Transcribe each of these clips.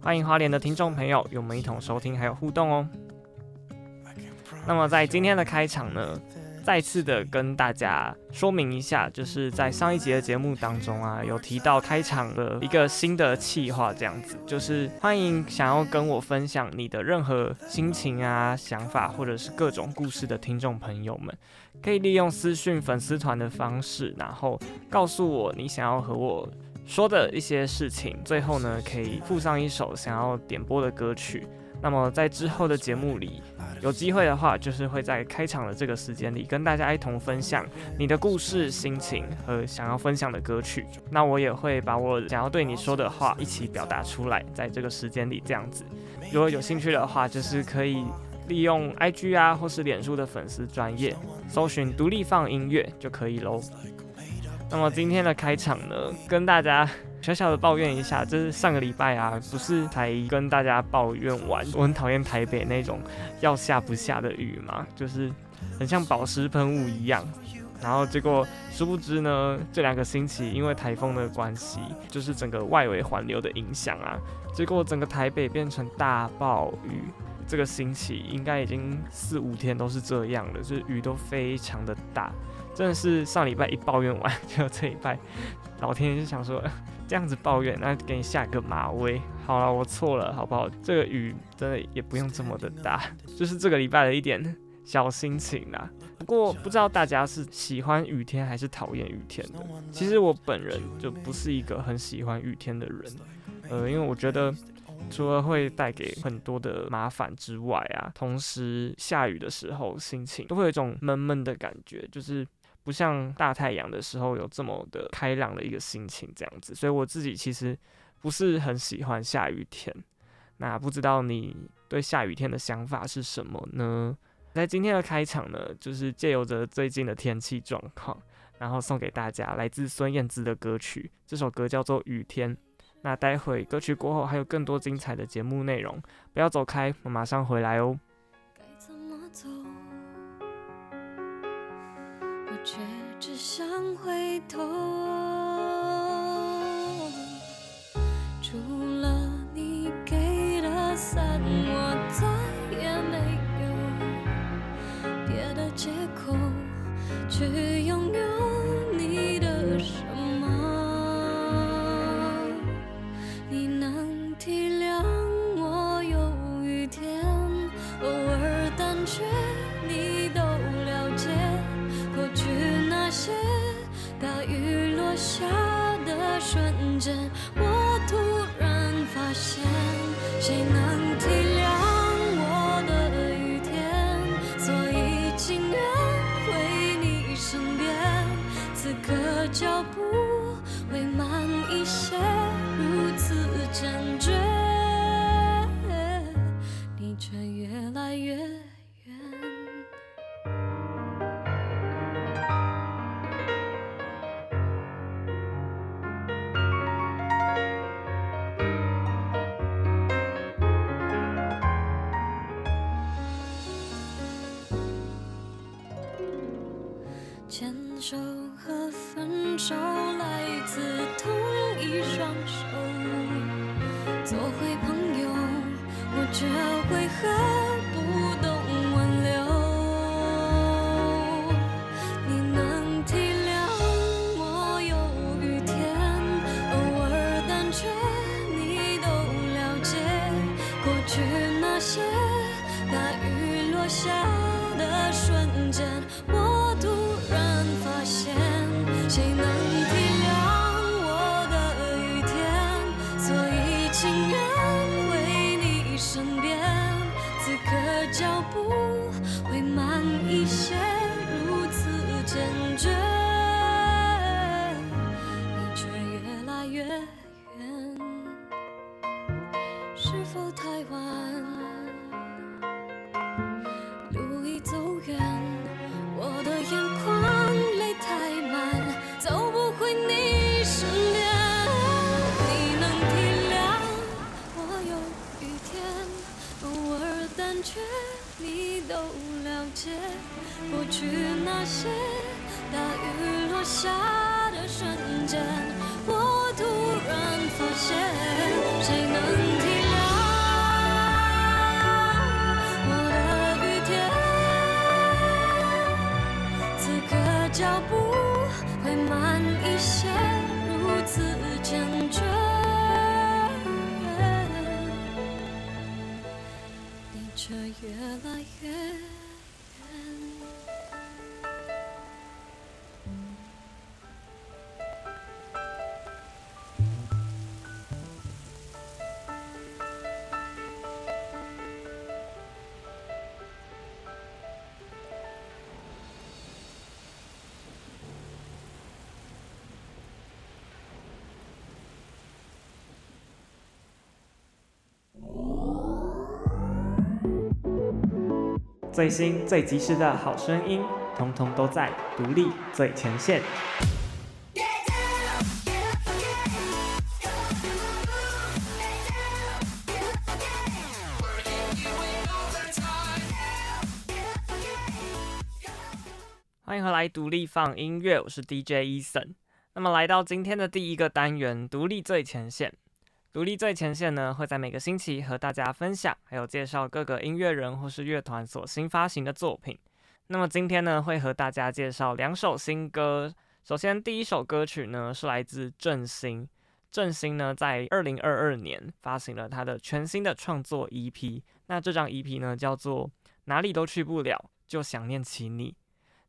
欢迎花莲的听众朋友与我们一同收听还有互动哦。那么在今天的开场呢，再次的跟大家说明一下，就是在上一集的节目当中啊，有提到开场的一个新的企划，这样子，就是欢迎想要跟我分享你的任何心情啊、想法或者是各种故事的听众朋友们，可以利用私讯粉丝团的方式，然后告诉我你想要和我。说的一些事情，最后呢，可以附上一首想要点播的歌曲。那么在之后的节目里，有机会的话，就是会在开场的这个时间里，跟大家一同分享你的故事、心情和想要分享的歌曲。那我也会把我想要对你说的话一起表达出来，在这个时间里这样子。如果有兴趣的话，就是可以利用 IG 啊，或是脸书的粉丝专业，搜寻独立放音乐就可以喽。那么今天的开场呢，跟大家小小的抱怨一下，就是上个礼拜啊，不是才跟大家抱怨完，我很讨厌台北那种要下不下的雨嘛，就是很像保湿喷雾一样。然后结果殊不知呢，这两个星期因为台风的关系，就是整个外围环流的影响啊，结果整个台北变成大暴雨。这个星期应该已经四五天都是这样了，就是雨都非常的大。真的是上礼拜一抱怨完，就这礼拜，老天爷就想说，这样子抱怨，那给你下个马威。好了，我错了，好不好？这个雨真的也不用这么的大，就是这个礼拜的一点小心情啦。不过不知道大家是喜欢雨天还是讨厌雨天的。其实我本人就不是一个很喜欢雨天的人，呃，因为我觉得除了会带给很多的麻烦之外啊，同时下雨的时候心情都会有一种闷闷的感觉，就是。不像大太阳的时候有这么的开朗的一个心情，这样子，所以我自己其实不是很喜欢下雨天。那不知道你对下雨天的想法是什么呢？在今天的开场呢，就是借由着最近的天气状况，然后送给大家来自孙燕姿的歌曲，这首歌叫做《雨天》。那待会歌曲过后还有更多精彩的节目内容，不要走开，我马上回来哦怎么走。却只想回头，除了你给的伞，我再也没有别的借口去些大雨落下的瞬间我最新最及时的好声音，通通都在独立最前线。欢迎回来，独立放音乐，我是 DJ Eason。那么来到今天的第一个单元，独立最前线。独立最前线呢，会在每个星期和大家分享，还有介绍各个音乐人或是乐团所新发行的作品。那么今天呢，会和大家介绍两首新歌。首先，第一首歌曲呢是来自郑兴。郑兴呢在二零二二年发行了他的全新的创作 EP。那这张 EP 呢叫做哪里都去不了，就想念起你。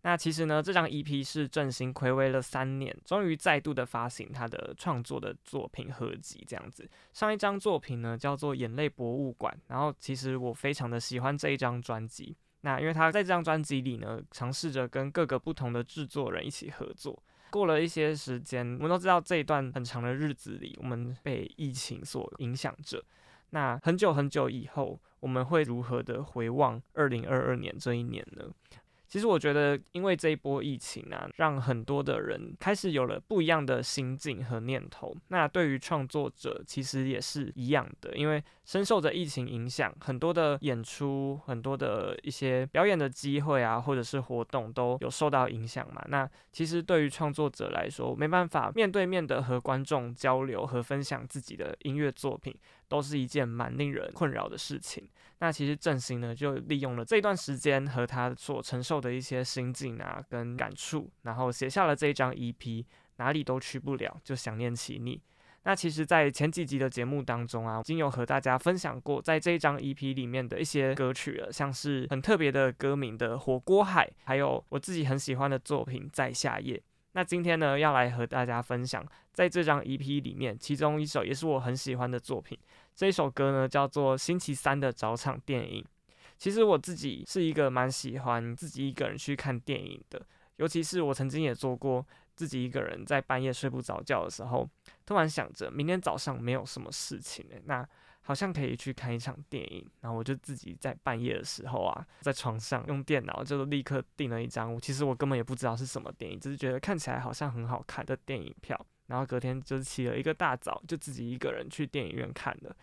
那其实呢，这张 EP 是郑兴睽违了三年，终于再度的发行他的创作的作品合集，这样子。上一张作品呢叫做《眼泪博物馆》，然后其实我非常的喜欢这一张专辑。那因为他在这张专辑里呢，尝试着跟各个不同的制作人一起合作。过了一些时间，我们都知道这一段很长的日子里，我们被疫情所影响着。那很久很久以后，我们会如何的回望二零二二年这一年呢？其实我觉得，因为这一波疫情啊，让很多的人开始有了不一样的心境和念头。那对于创作者，其实也是一样的，因为深受着疫情影响，很多的演出、很多的一些表演的机会啊，或者是活动都有受到影响嘛。那其实对于创作者来说，没办法面对面的和观众交流和分享自己的音乐作品，都是一件蛮令人困扰的事情。那其实郑兴呢，就利用了这段时间和他所承受的一些心境啊，跟感触，然后写下了这一张 EP，哪里都去不了，就想念起你。那其实，在前几集的节目当中啊，已经有和大家分享过，在这一张 EP 里面的一些歌曲了，像是很特别的歌名的《火锅海》，还有我自己很喜欢的作品《在夏夜》。那今天呢，要来和大家分享，在这张 EP 里面，其中一首也是我很喜欢的作品。这一首歌呢，叫做《星期三的早场电影》。其实我自己是一个蛮喜欢自己一个人去看电影的，尤其是我曾经也做过自己一个人在半夜睡不着觉的时候，突然想着明天早上没有什么事情诶，那好像可以去看一场电影。然后我就自己在半夜的时候啊，在床上用电脑就立刻订了一张，其实我根本也不知道是什么电影，只是觉得看起来好像很好看的电影票。然后隔天就是起了一个大早，就自己一个人去电影院看了。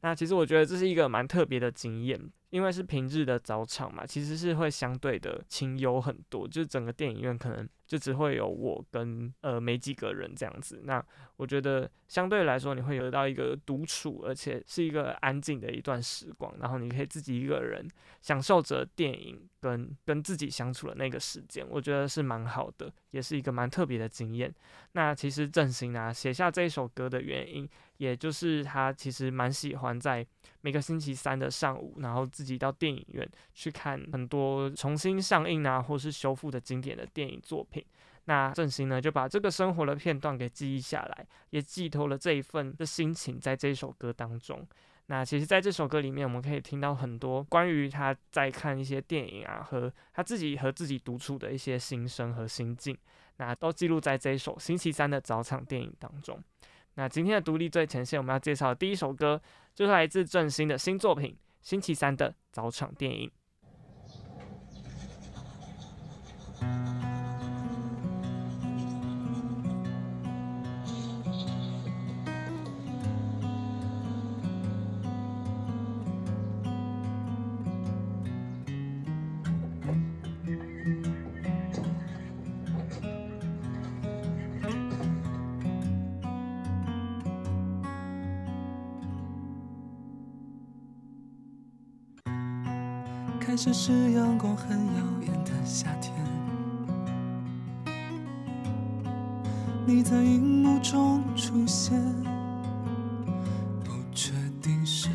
那其实我觉得这是一个蛮特别的经验，因为是平日的早场嘛，其实是会相对的清幽很多，就整个电影院可能就只会有我跟呃没几个人这样子。那我觉得相对来说，你会得到一个独处，而且是一个安静的一段时光，然后你可以自己一个人享受着电影跟跟自己相处的那个时间，我觉得是蛮好的，也是一个蛮特别的经验。那其实郑兴啊写下这一首歌的原因，也就是他其实蛮喜欢在每个星期三的上午，然后自己到电影院去看很多重新上映啊，或是修复的经典的电影作品。那郑兴呢，就把这个生活的片段给记忆下来，也寄托了这一份的心情在这首歌当中。那其实，在这首歌里面，我们可以听到很多关于他在看一些电影啊，和他自己和自己独处的一些心声和心境，那都记录在这一首星期三的早场电影当中。那今天的独立最前线，我们要介绍的第一首歌，就是来自郑兴的新作品《星期三的早场电影》。开始是阳光很耀眼的夏天，你在荧幕中出现，不确定是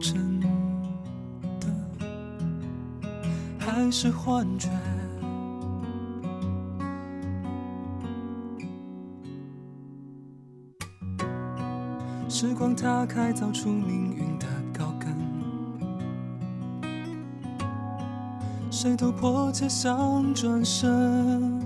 真的还是幻觉。时光它开凿出命运的。谁都迫切想转身，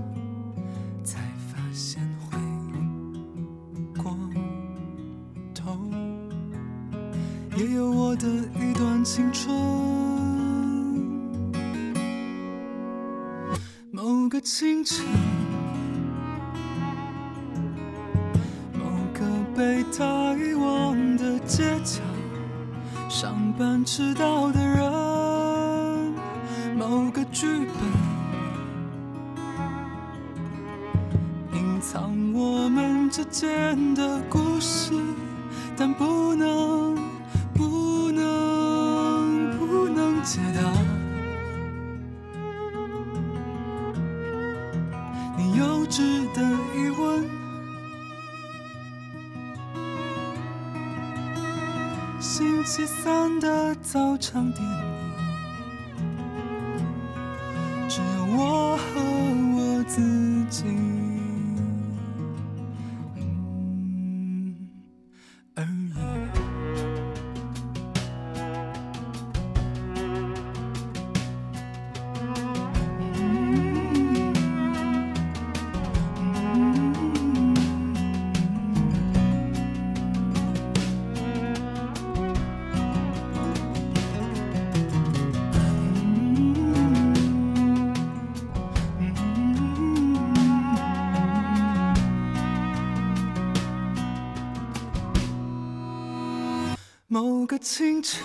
清晨，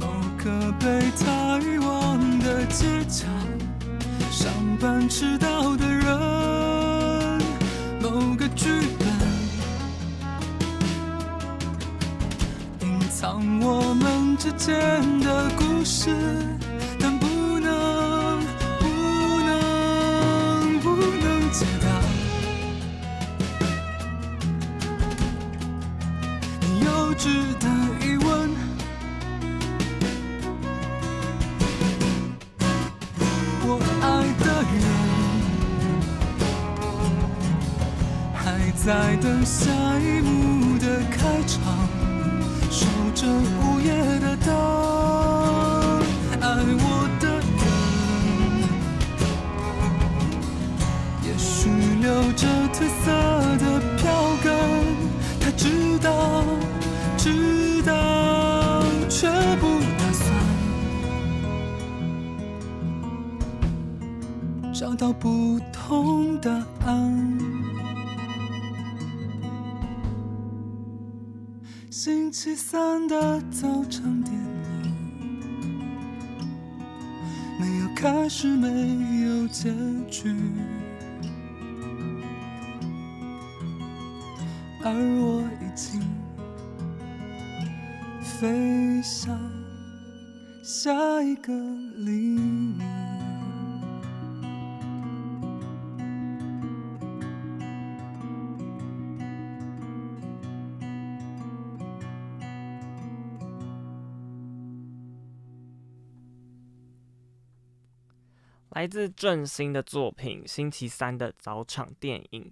某个被他遗忘的街角，上班迟到的人，星期三的早场电影，没有开始，没有结局，而我已经飞向下一个黎明。来自郑兴的作品《星期三的早场电影》。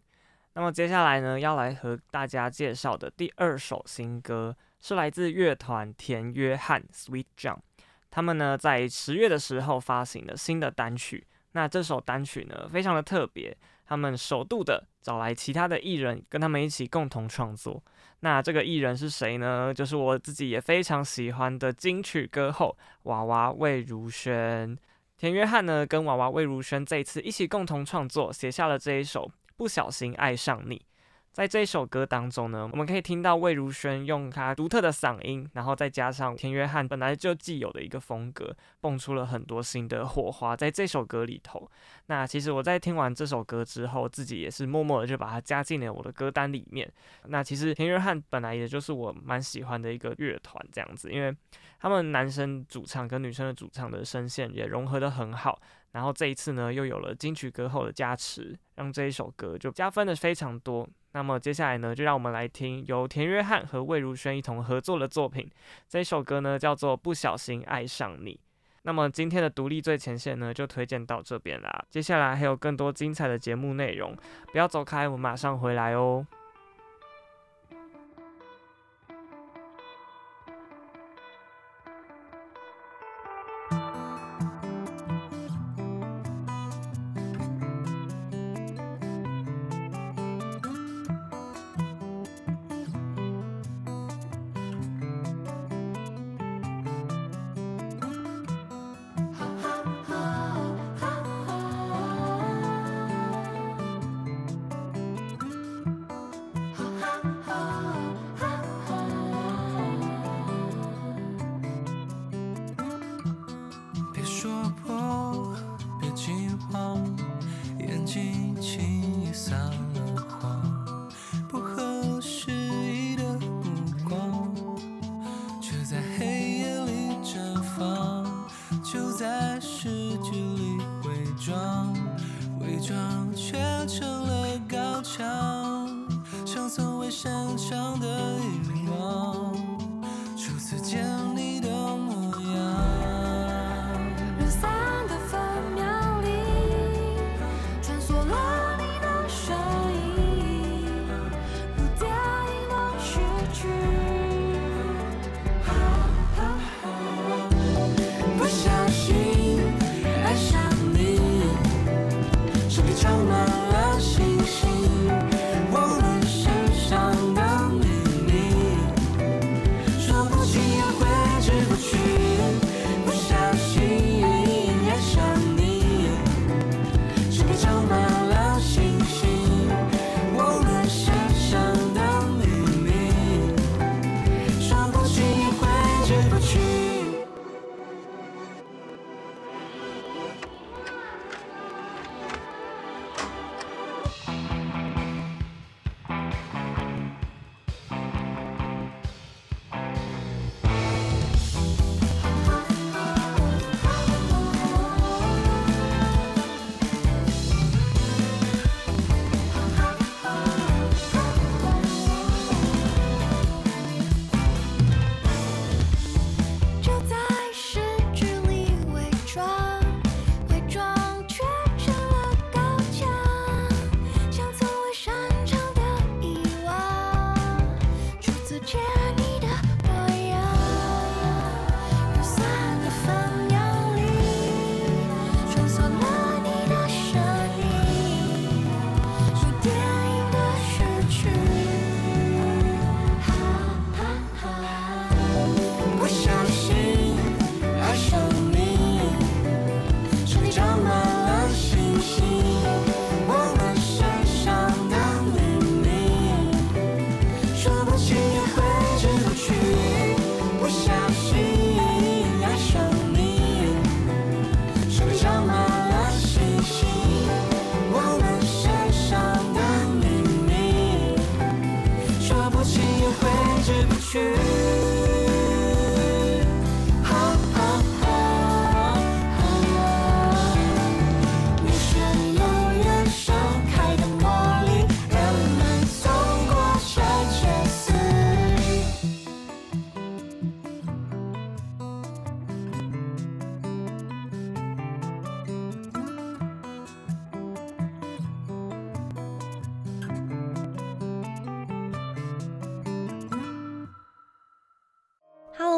那么接下来呢，要来和大家介绍的第二首新歌，是来自乐团田约翰 Sweet Jump。他们呢在十月的时候发行了新的单曲。那这首单曲呢非常的特别，他们首度的找来其他的艺人跟他们一起共同创作。那这个艺人是谁呢？就是我自己也非常喜欢的金曲歌后娃娃魏如萱。田约翰呢，跟娃娃魏如萱这一次一起共同创作，写下了这一首《不小心爱上你》。在这一首歌当中呢，我们可以听到魏如萱用她独特的嗓音，然后再加上田约翰本来就既有的一个风格，蹦出了很多新的火花在这首歌里头。那其实我在听完这首歌之后，自己也是默默的就把它加进了我的歌单里面。那其实田约翰本来也就是我蛮喜欢的一个乐团这样子，因为他们男生主唱跟女生的主唱的声线也融合得很好。然后这一次呢，又有了金曲歌后的加持，让这一首歌就加分的非常多。那么接下来呢，就让我们来听由田约翰和魏如萱一同合作的作品。这首歌呢，叫做《不小心爱上你》。那么今天的独立最前线呢，就推荐到这边啦。接下来还有更多精彩的节目内容，不要走开，我们马上回来哦。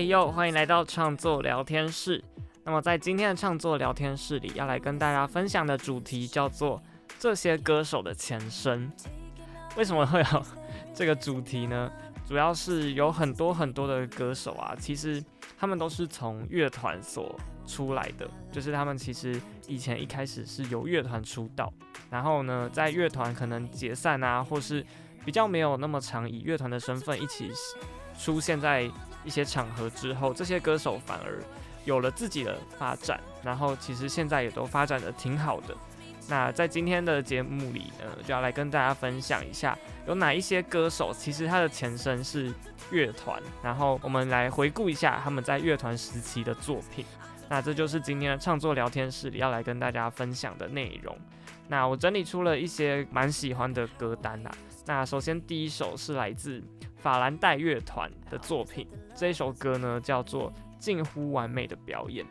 哎呦，欢迎来到创作聊天室。那么在今天的创作聊天室里，要来跟大家分享的主题叫做“这些歌手的前身”。为什么会有这个主题呢？主要是有很多很多的歌手啊，其实他们都是从乐团所出来的，就是他们其实以前一开始是由乐团出道，然后呢，在乐团可能解散啊，或是比较没有那么常以乐团的身份一起出现在。一些场合之后，这些歌手反而有了自己的发展，然后其实现在也都发展的挺好的。那在今天的节目里呢，就要来跟大家分享一下，有哪一些歌手其实他的前身是乐团，然后我们来回顾一下他们在乐团时期的作品。那这就是今天的创作聊天室里要来跟大家分享的内容。那我整理出了一些蛮喜欢的歌单啦。那首先第一首是来自法兰黛乐团的作品，这一首歌呢叫做《近乎完美的表演》。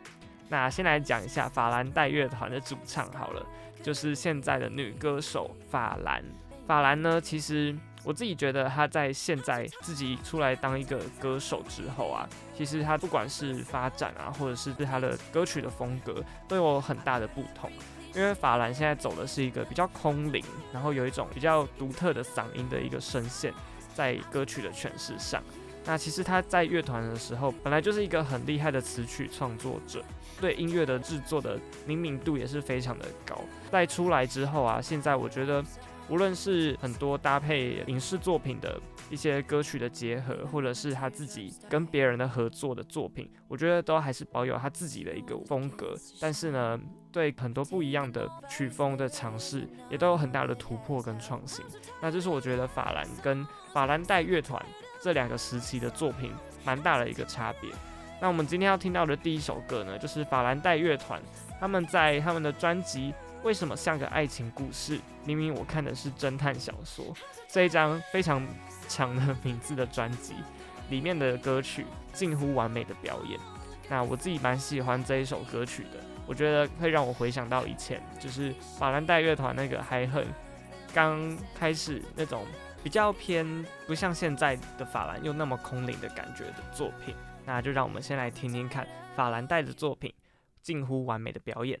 那先来讲一下法兰黛乐团的主唱好了，就是现在的女歌手法兰。法兰呢，其实我自己觉得她在现在自己出来当一个歌手之后啊，其实她不管是发展啊，或者是对她的歌曲的风格，都有很大的不同。因为法兰现在走的是一个比较空灵，然后有一种比较独特的嗓音的一个声线。在歌曲的诠释上，那其实他在乐团的时候，本来就是一个很厉害的词曲创作者，对音乐的制作的灵敏度也是非常的高。在出来之后啊，现在我觉得，无论是很多搭配影视作品的一些歌曲的结合，或者是他自己跟别人的合作的作品，我觉得都还是保有他自己的一个风格。但是呢，对很多不一样的曲风的尝试，也都有很大的突破跟创新。那这是我觉得法兰跟法兰黛乐团这两个时期的作品蛮大的一个差别。那我们今天要听到的第一首歌呢，就是法兰黛乐团他们在他们的专辑《为什么像个爱情故事》，明明我看的是侦探小说，这一张非常长的名字的专辑里面的歌曲近乎完美的表演。那我自己蛮喜欢这一首歌曲的，我觉得会让我回想到以前，就是法兰黛乐团那个还很刚开始那种。比较偏不像现在的法兰又那么空灵的感觉的作品，那就让我们先来听听看法兰黛的作品，近乎完美的表演。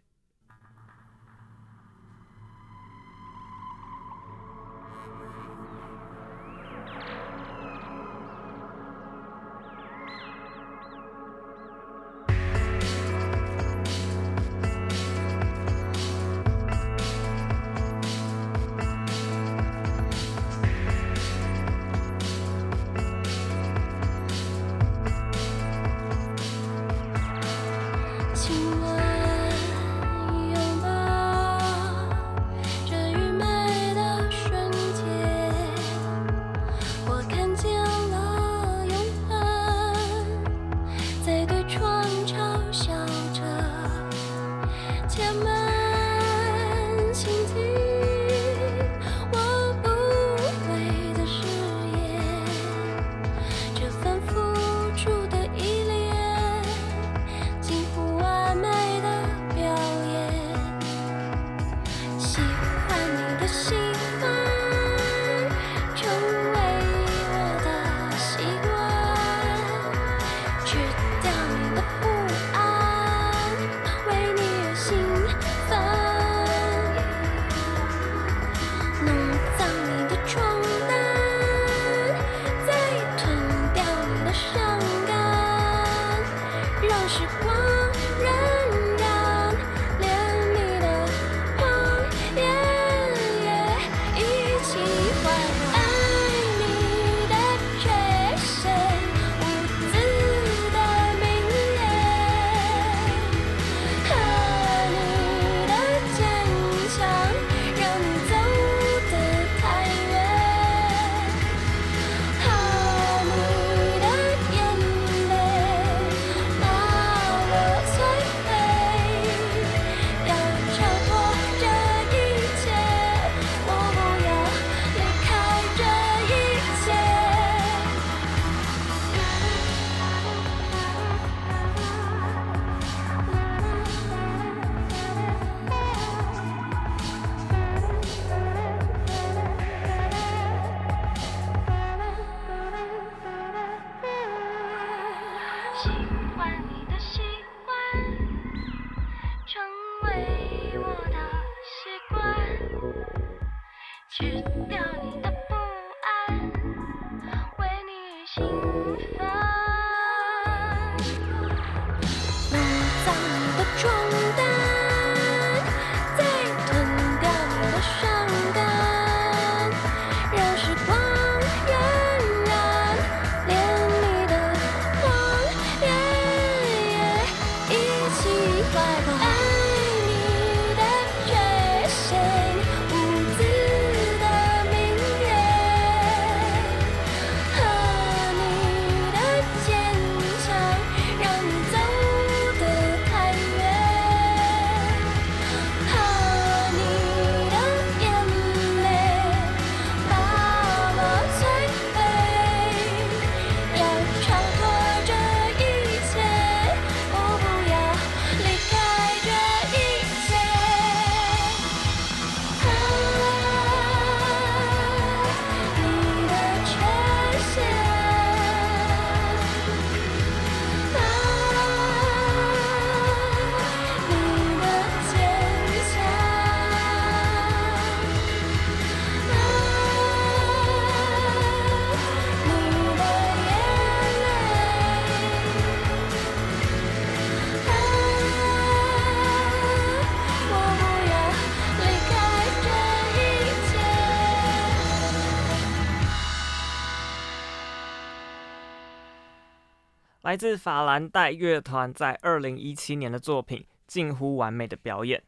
来自法兰黛乐团在二零一七年的作品《近乎完美的表演》。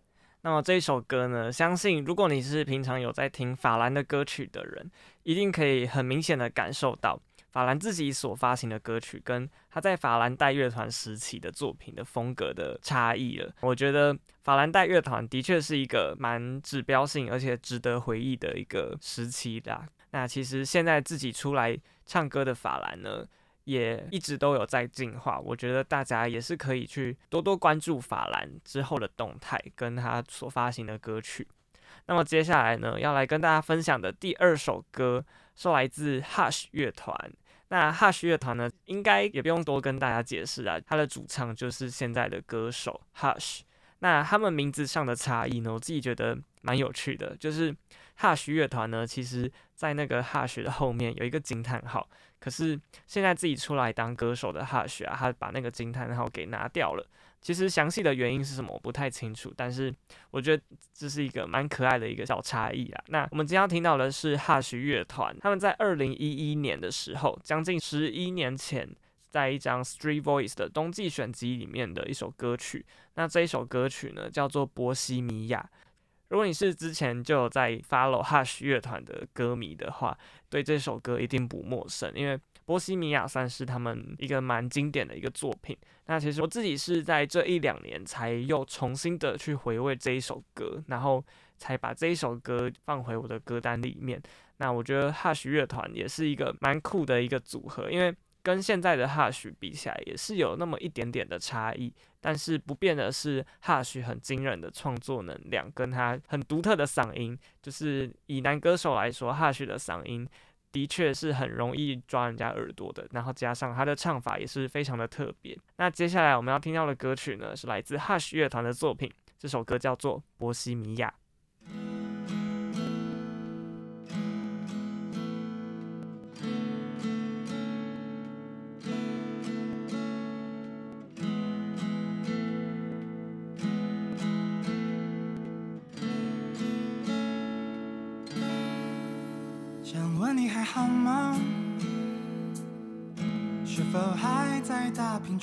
那么这首歌呢，相信如果你是平常有在听法兰的歌曲的人，一定可以很明显的感受到法兰自己所发行的歌曲跟他在法兰黛乐团时期的作品的风格的差异了。我觉得法兰黛乐团的确是一个蛮指标性而且值得回忆的一个时期啦。那其实现在自己出来唱歌的法兰呢，也一直都有在进化，我觉得大家也是可以去多多关注法兰之后的动态，跟他所发行的歌曲。那么接下来呢，要来跟大家分享的第二首歌是来自 Hush 乐团。那 Hush 乐团呢，应该也不用多跟大家解释啊，他的主唱就是现在的歌手 Hush。那他们名字上的差异呢，我自己觉得蛮有趣的，就是 Hush 乐团呢，其实在那个 Hush 的后面有一个惊叹号。可是现在自己出来当歌手的 Hush 啊，他把那个惊叹号给拿掉了。其实详细的原因是什么，我不太清楚。但是我觉得这是一个蛮可爱的一个小差异啊。那我们今天要听到的是 Hush 乐团，他们在二零一一年的时候，将近十一年前，在一张 Street Voice 的冬季选集里面的一首歌曲。那这一首歌曲呢，叫做《波西米亚》。如果你是之前就有在 follow Hush 乐团的歌迷的话，对这首歌一定不陌生，因为《波西米亚》算是他们一个蛮经典的一个作品。那其实我自己是在这一两年才又重新的去回味这一首歌，然后才把这一首歌放回我的歌单里面。那我觉得 Hush 乐团也是一个蛮酷的一个组合，因为跟现在的 Hush 比起来，也是有那么一点点的差异。但是不变的是，Hush 很惊人的创作能量，跟他很独特的嗓音，就是以男歌手来说，Hush 的嗓音的确是很容易抓人家耳朵的。然后加上他的唱法也是非常的特别。那接下来我们要听到的歌曲呢，是来自 Hush 乐团的作品，这首歌叫做《波西米亚》。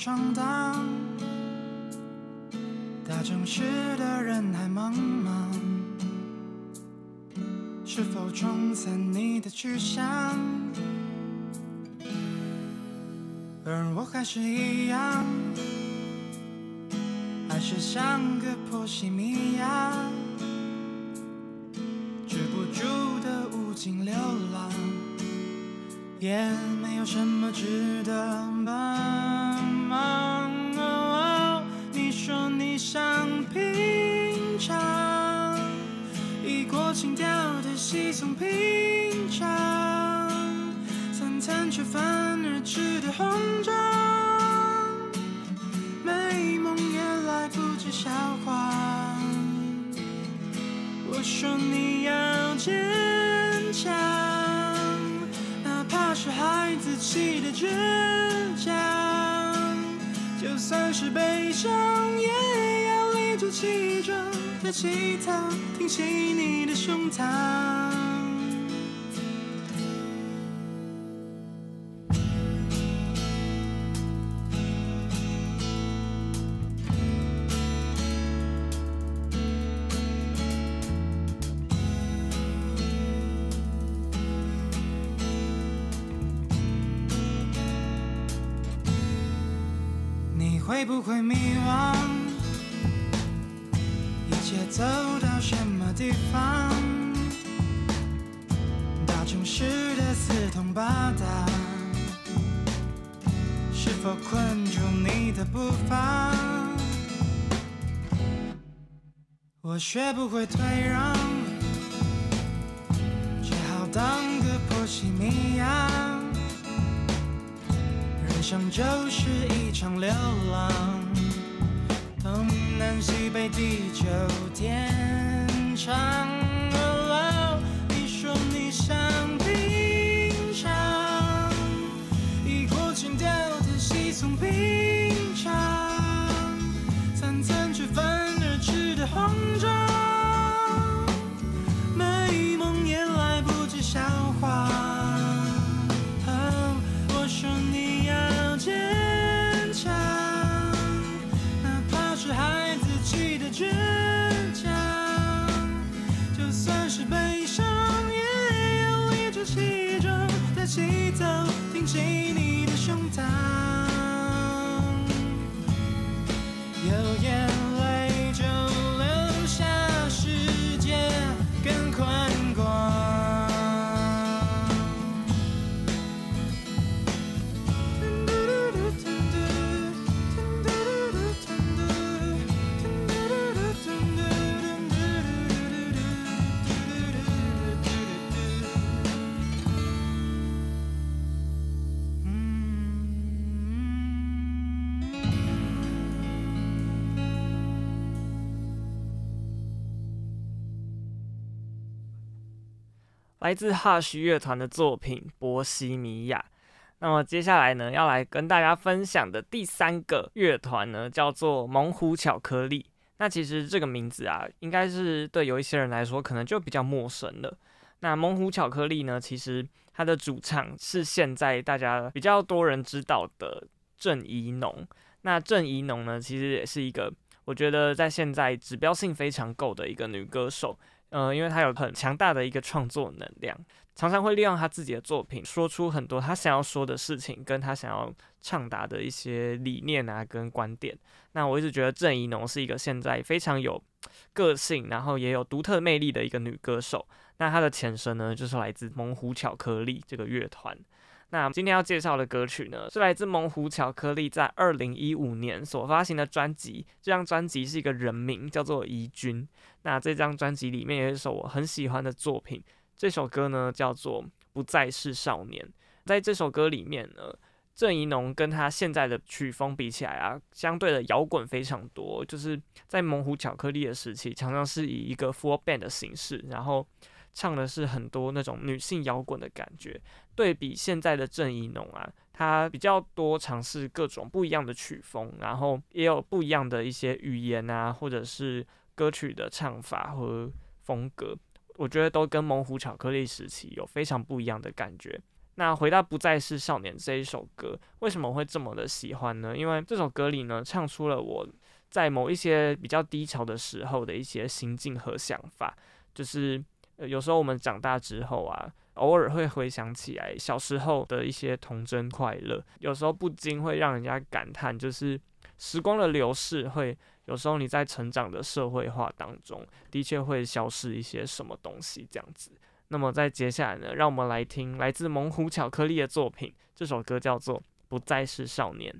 闯荡？大城市的人海茫茫，是否冲散你的去向？而我还是一样，还是像个波西米亚，止不住的无尽流浪。也没有什么值得帮忙。哦哦，你说你想品尝异国情调的稀松平常，三餐却反而吃得慌张，美梦也来不及消化。我说你要坚强，哪怕是孩子气的倔，算是悲伤，也要理直气壮的起头，挺起你的胸膛。学不会退让，只好当个波西米亚。人生就是一场流浪，东南西北地久天长。你说你想品尝异国情调的稀松平气的倔强，就算是悲伤，也有一种西装在起头，挺起你的胸膛。来自 Hush 乐团的作品《波西米亚》。那么接下来呢，要来跟大家分享的第三个乐团呢，叫做猛虎巧克力。那其实这个名字啊，应该是对有一些人来说，可能就比较陌生了。那猛虎巧克力呢，其实它的主唱是现在大家比较多人知道的郑宜农。那郑宜农呢，其实也是一个我觉得在现在指标性非常够的一个女歌手。嗯，因为他有很强大的一个创作能量，常常会利用他自己的作品说出很多他想要说的事情，跟他想要畅达的一些理念啊，跟观点。那我一直觉得郑怡农是一个现在非常有个性，然后也有独特魅力的一个女歌手。那她的前身呢，就是来自猛虎巧克力这个乐团。那今天要介绍的歌曲呢，是来自猛虎巧克力在二零一五年所发行的专辑。这张专辑是一个人名，叫做怡君。那这张专辑里面有一首我很喜欢的作品，这首歌呢叫做《不再是少年》。在这首歌里面呢，郑宜农跟他现在的曲风比起来啊，相对的摇滚非常多。就是在猛虎巧克力的时期，常常是以一个 full band 的形式，然后。唱的是很多那种女性摇滚的感觉，对比现在的郑宜农啊，他比较多尝试各种不一样的曲风，然后也有不一样的一些语言啊，或者是歌曲的唱法和风格，我觉得都跟猛虎巧克力时期有非常不一样的感觉。那回到不再是少年这一首歌，为什么会这么的喜欢呢？因为这首歌里呢，唱出了我在某一些比较低潮的时候的一些心境和想法，就是。有时候我们长大之后啊，偶尔会回想起来小时候的一些童真快乐，有时候不禁会让人家感叹，就是时光的流逝会有时候你在成长的社会化当中，的确会消失一些什么东西这样子。那么在接下来呢，让我们来听来自猛虎巧克力的作品，这首歌叫做《不再是少年》。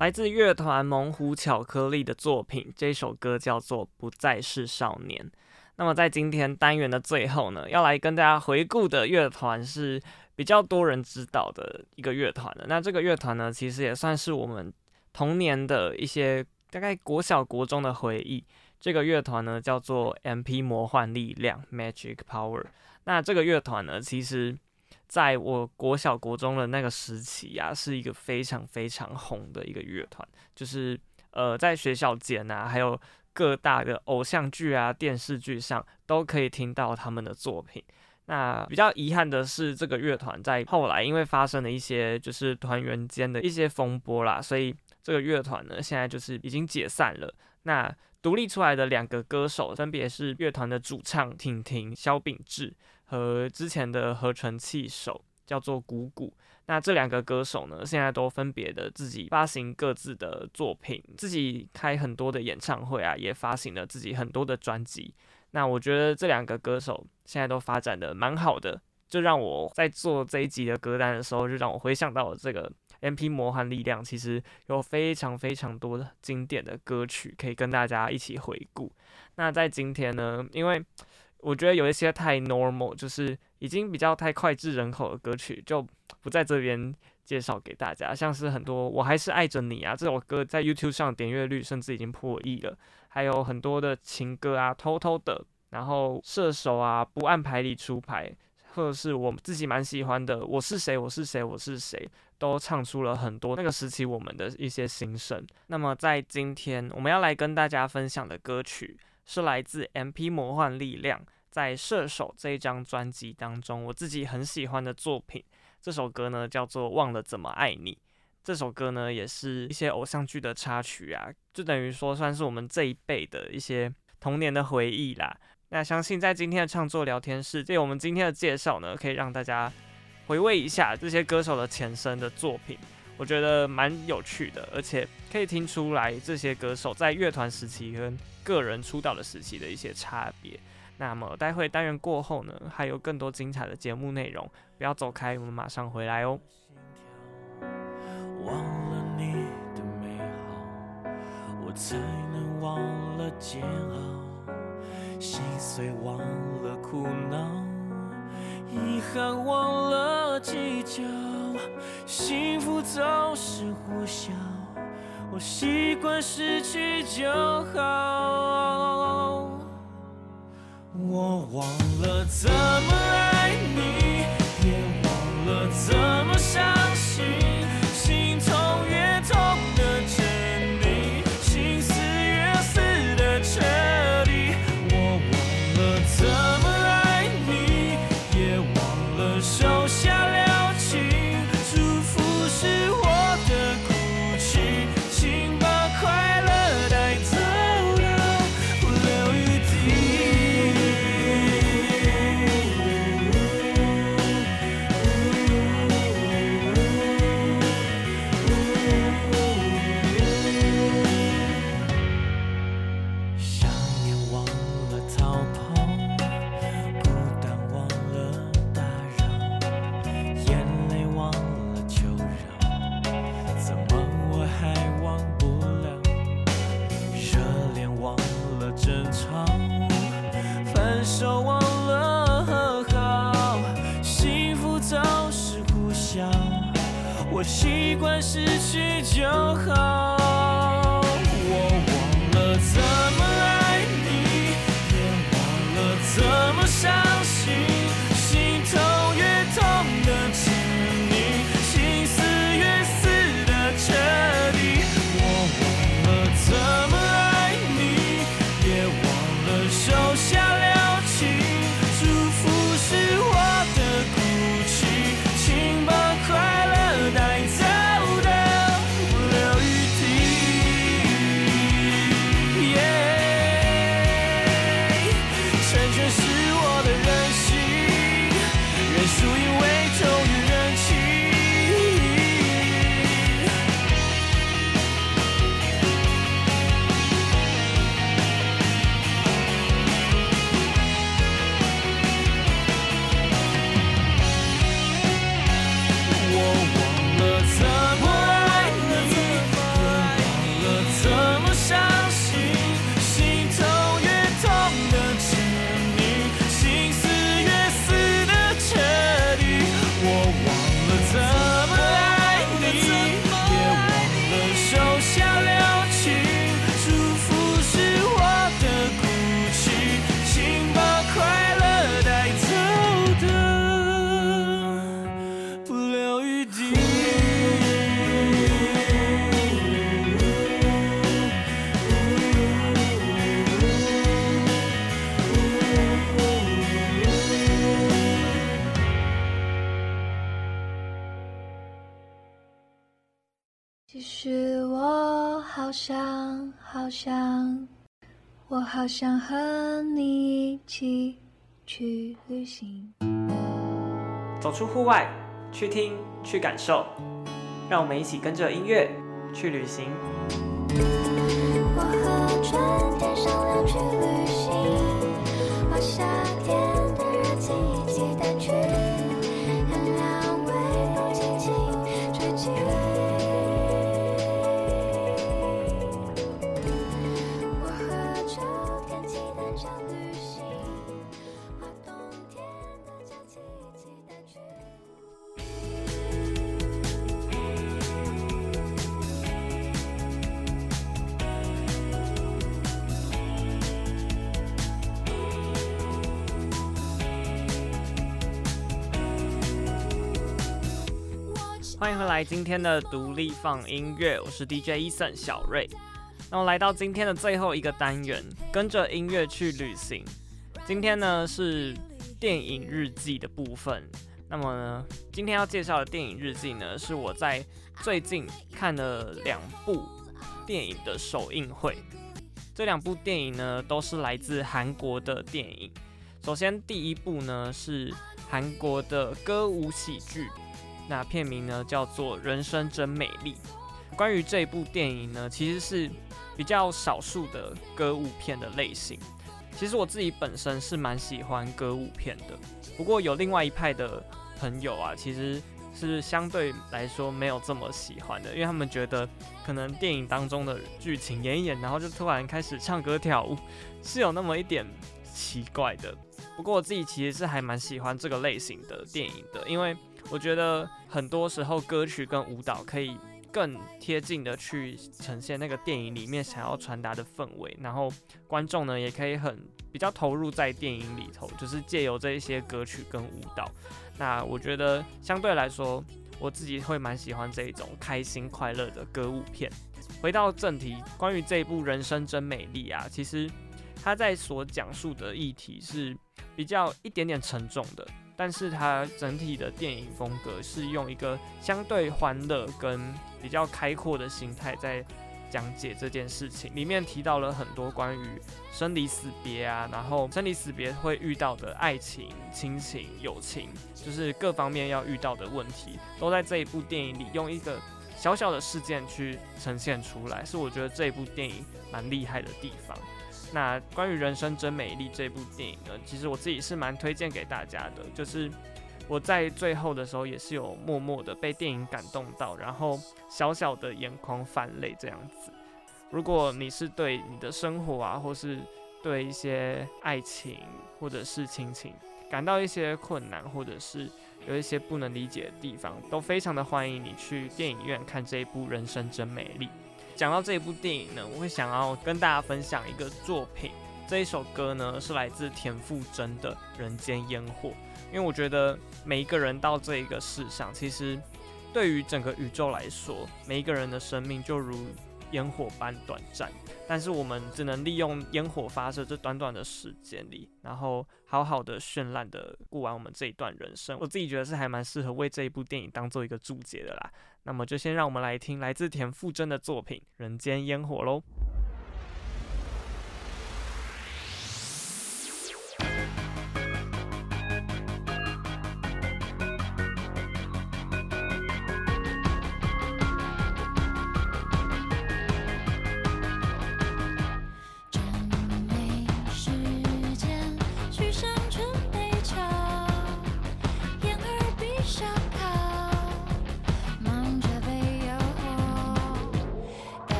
来自乐团猛虎巧克力的作品，这首歌叫做《不再是少年》。那么在今天单元的最后呢，要来跟大家回顾的乐团是比较多人知道的一个乐团了。那这个乐团呢，其实也算是我们童年的一些大概国小国中的回忆。这个乐团呢，叫做 MP 魔幻力量 （Magic Power）。那这个乐团呢，其实。在我国小国中的那个时期啊，是一个非常非常红的一个乐团，就是呃，在学校间啊，还有各大的偶像剧啊、电视剧上都可以听到他们的作品。那比较遗憾的是，这个乐团在后来因为发生了一些就是团员间的一些风波啦，所以这个乐团呢，现在就是已经解散了。那独立出来的两个歌手分别是乐团的主唱婷婷、萧秉志。和之前的合成器手叫做鼓鼓，那这两个歌手呢，现在都分别的自己发行各自的作品，自己开很多的演唱会啊，也发行了自己很多的专辑。那我觉得这两个歌手现在都发展的蛮好的，就让我在做这一集的歌单的时候，就让我回想到了这个 MP 魔幻力量，其实有非常非常多的经典的歌曲可以跟大家一起回顾。那在今天呢，因为我觉得有一些太 normal，就是已经比较太脍炙人口的歌曲，就不在这边介绍给大家。像是很多我还是爱着你啊这首歌，在 YouTube 上点阅率甚至已经破亿了。还有很多的情歌啊，偷偷的，然后射手啊，不按牌理出牌，或者是我自己蛮喜欢的，我是谁，我是谁，我是谁，都唱出了很多那个时期我们的一些心声。那么在今天我们要来跟大家分享的歌曲。是来自 M.P. 魔幻力量在《射手》这一张专辑当中，我自己很喜欢的作品。这首歌呢叫做《忘了怎么爱你》。这首歌呢也是一些偶像剧的插曲啊，就等于说算是我们这一辈的一些童年的回忆啦。那相信在今天的创作聊天室，对我们今天的介绍呢，可以让大家回味一下这些歌手的前身的作品。我觉得蛮有趣的，而且可以听出来这些歌手在乐团时期跟个人出道的时期的一些差别。那么待会单元过后呢，还有更多精彩的节目内容，不要走开，我们马上回来哦。忘了你的美好，我才能忘了煎熬，心碎忘了哭闹，遗憾忘了计较。幸福总是呼啸，我习惯失去就好。我忘了怎么爱你，也忘了怎么守望了和好，幸福总是呼笑。我习惯失去就好。好想，好想，我好想和你一起去旅行，走出户外，去听，去感受，让我们一起跟着音乐去旅行。欢迎回来，今天的独立放音乐，我是 DJ Eason 小瑞。那我来到今天的最后一个单元，跟着音乐去旅行。今天呢是电影日记的部分。那么呢，今天要介绍的电影日记呢，是我在最近看了两部电影的首映会。这两部电影呢，都是来自韩国的电影。首先，第一部呢是韩国的歌舞喜剧，那片名呢叫做《人生真美丽》。关于这部电影呢，其实是比较少数的歌舞片的类型。其实我自己本身是蛮喜欢歌舞片的，不过有另外一派的朋友啊，其实是相对来说没有这么喜欢的，因为他们觉得可能电影当中的剧情演一演，然后就突然开始唱歌跳舞，是有那么一点奇怪的。不过我自己其实是还蛮喜欢这个类型的电影的，因为我觉得很多时候歌曲跟舞蹈可以。更贴近的去呈现那个电影里面想要传达的氛围，然后观众呢也可以很比较投入在电影里头，就是借由这一些歌曲跟舞蹈。那我觉得相对来说，我自己会蛮喜欢这一种开心快乐的歌舞片。回到正题，关于这一部《人生真美丽》啊，其实他在所讲述的议题是比较一点点沉重的。但是它整体的电影风格是用一个相对欢乐跟比较开阔的心态在讲解这件事情，里面提到了很多关于生离死别啊，然后生离死别会遇到的爱情、亲情、友情，就是各方面要遇到的问题，都在这一部电影里用一个小小的事件去呈现出来，是我觉得这一部电影蛮厉害的地方。那关于《人生真美丽》这部电影呢，其实我自己是蛮推荐给大家的。就是我在最后的时候也是有默默的被电影感动到，然后小小的眼眶泛泪这样子。如果你是对你的生活啊，或是对一些爱情或者是亲情感到一些困难，或者是有一些不能理解的地方，都非常的欢迎你去电影院看这一部《人生真美丽》。讲到这一部电影呢，我会想要跟大家分享一个作品。这一首歌呢，是来自田馥甄的《人间烟火》。因为我觉得每一个人到这一个世上，其实对于整个宇宙来说，每一个人的生命就如烟火般短暂。但是我们只能利用烟火发射这短短的时间里，然后好好的绚烂的过完我们这一段人生。我自己觉得是还蛮适合为这一部电影当做一个注解的啦。那么就先让我们来听来自田馥甄的作品《人间烟火》喽。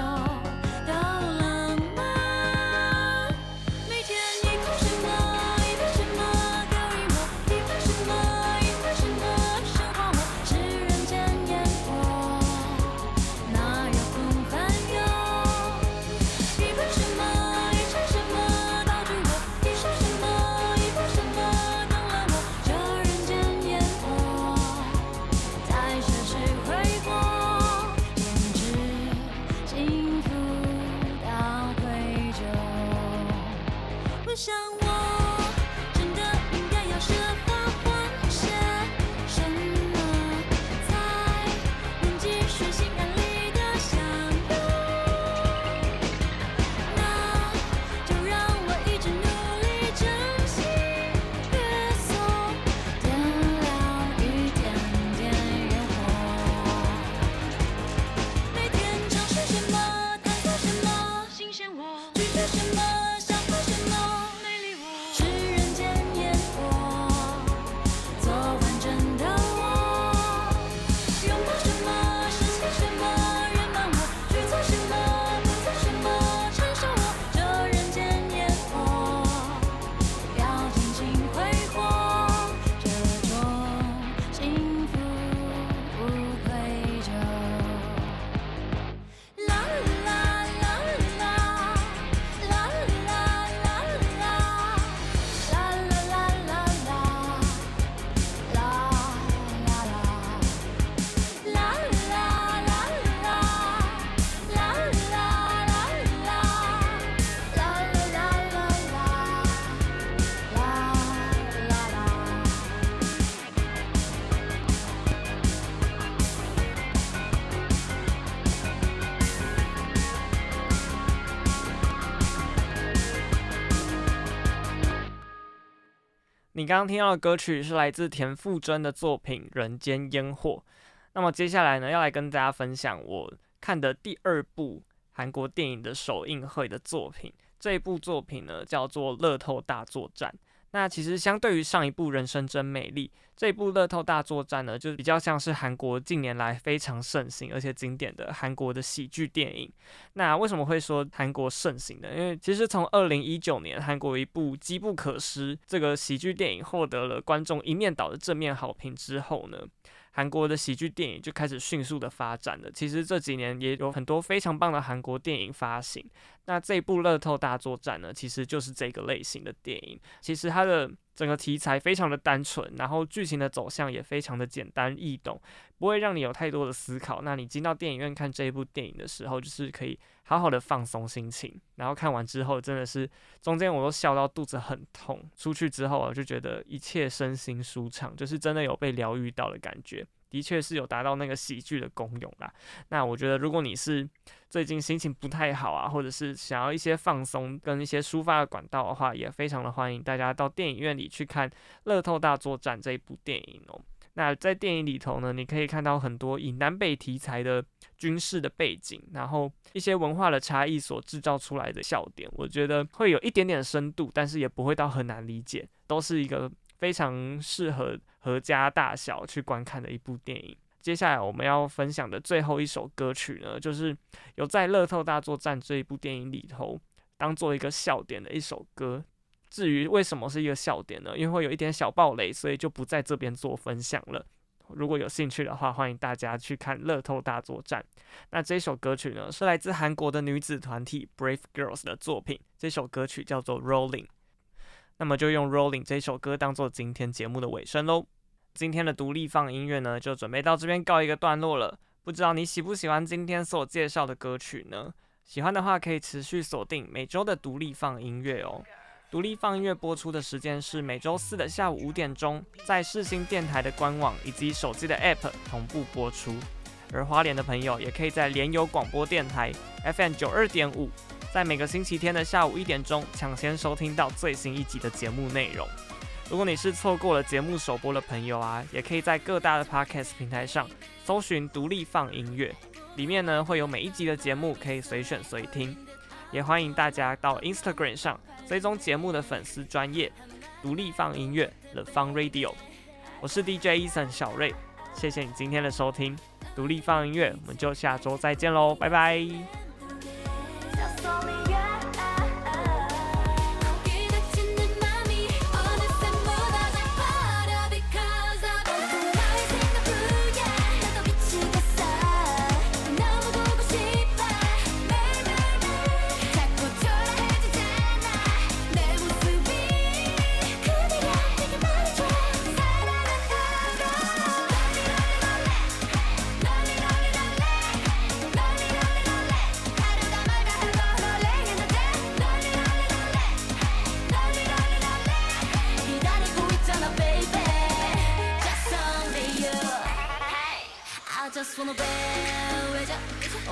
know. 你刚刚听到的歌曲是来自田馥甄的作品《人间烟火》。那么接下来呢，要来跟大家分享我看的第二部韩国电影的首映会的作品。这一部作品呢，叫做《乐透大作战》。那其实相对于上一部《人生真美丽》，这一部《乐透大作战》呢，就比较像是韩国近年来非常盛行而且经典的韩国的喜剧电影。那为什么会说韩国盛行呢？因为其实从二零一九年韩国一部《机不可失》这个喜剧电影获得了观众一面倒的正面好评之后呢，韩国的喜剧电影就开始迅速的发展了。其实这几年也有很多非常棒的韩国电影发行。那这部《乐透大作战》呢，其实就是这个类型的电影。其实它的整个题材非常的单纯，然后剧情的走向也非常的简单易懂，不会让你有太多的思考。那你进到电影院看这一部电影的时候，就是可以好好的放松心情。然后看完之后，真的是中间我都笑到肚子很痛。出去之后，我就觉得一切身心舒畅，就是真的有被疗愈到的感觉。的确是有达到那个喜剧的功用啦。那我觉得，如果你是最近心情不太好啊，或者是想要一些放松跟一些抒发的管道的话，也非常的欢迎大家到电影院里去看《乐透大作战》这一部电影哦。那在电影里头呢，你可以看到很多以南北题材的军事的背景，然后一些文化的差异所制造出来的笑点，我觉得会有一点点深度，但是也不会到很难理解，都是一个非常适合合家大小去观看的一部电影。接下来我们要分享的最后一首歌曲呢，就是有在《乐透大作战》这一部电影里头当做一个笑点的一首歌。至于为什么是一个笑点呢？因为有一点小爆雷，所以就不在这边做分享了。如果有兴趣的话，欢迎大家去看《乐透大作战》。那这首歌曲呢，是来自韩国的女子团体 Brave Girls 的作品。这首歌曲叫做《Rolling》。那么就用《Rolling》这首歌当做今天节目的尾声喽。今天的独立放音乐呢，就准备到这边告一个段落了。不知道你喜不喜欢今天所介绍的歌曲呢？喜欢的话，可以持续锁定每周的独立放音乐哦。独立放音乐播出的时间是每周四的下午五点钟，在世新电台的官网以及手机的 App 同步播出。而花莲的朋友也可以在联友广播电台 FM 九二点五，在每个星期天的下午一点钟抢先收听到最新一集的节目内容。如果你是错过了节目首播的朋友啊，也可以在各大的 Podcast 平台上搜寻“独立放音乐”，里面呢会有每一集的节目可以随选随听。也欢迎大家到 Instagram 上追踪节目的粉丝专业“独立放音乐 The Fun Radio”。我是 DJ Eason 小瑞，谢谢你今天的收听，独立放音乐，我们就下周再见喽，拜拜。 손오벨 왜죠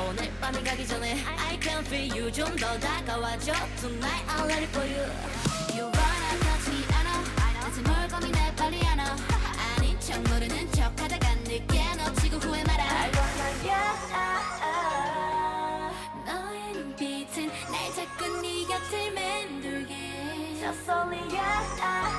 오늘 밤이 가기 전에 I can feel you 좀 더 다가와줘 Tonight I'll let it for you You wanna touch it 않아 대체 뭘 고민해 빨리 안아 아닌 척 모르는 척 하다가 늦게 놓치고 후회 말아 I wanna yeah 너의 눈빛은 날 자꾸 네 곁을 맴돌게 Just only yeah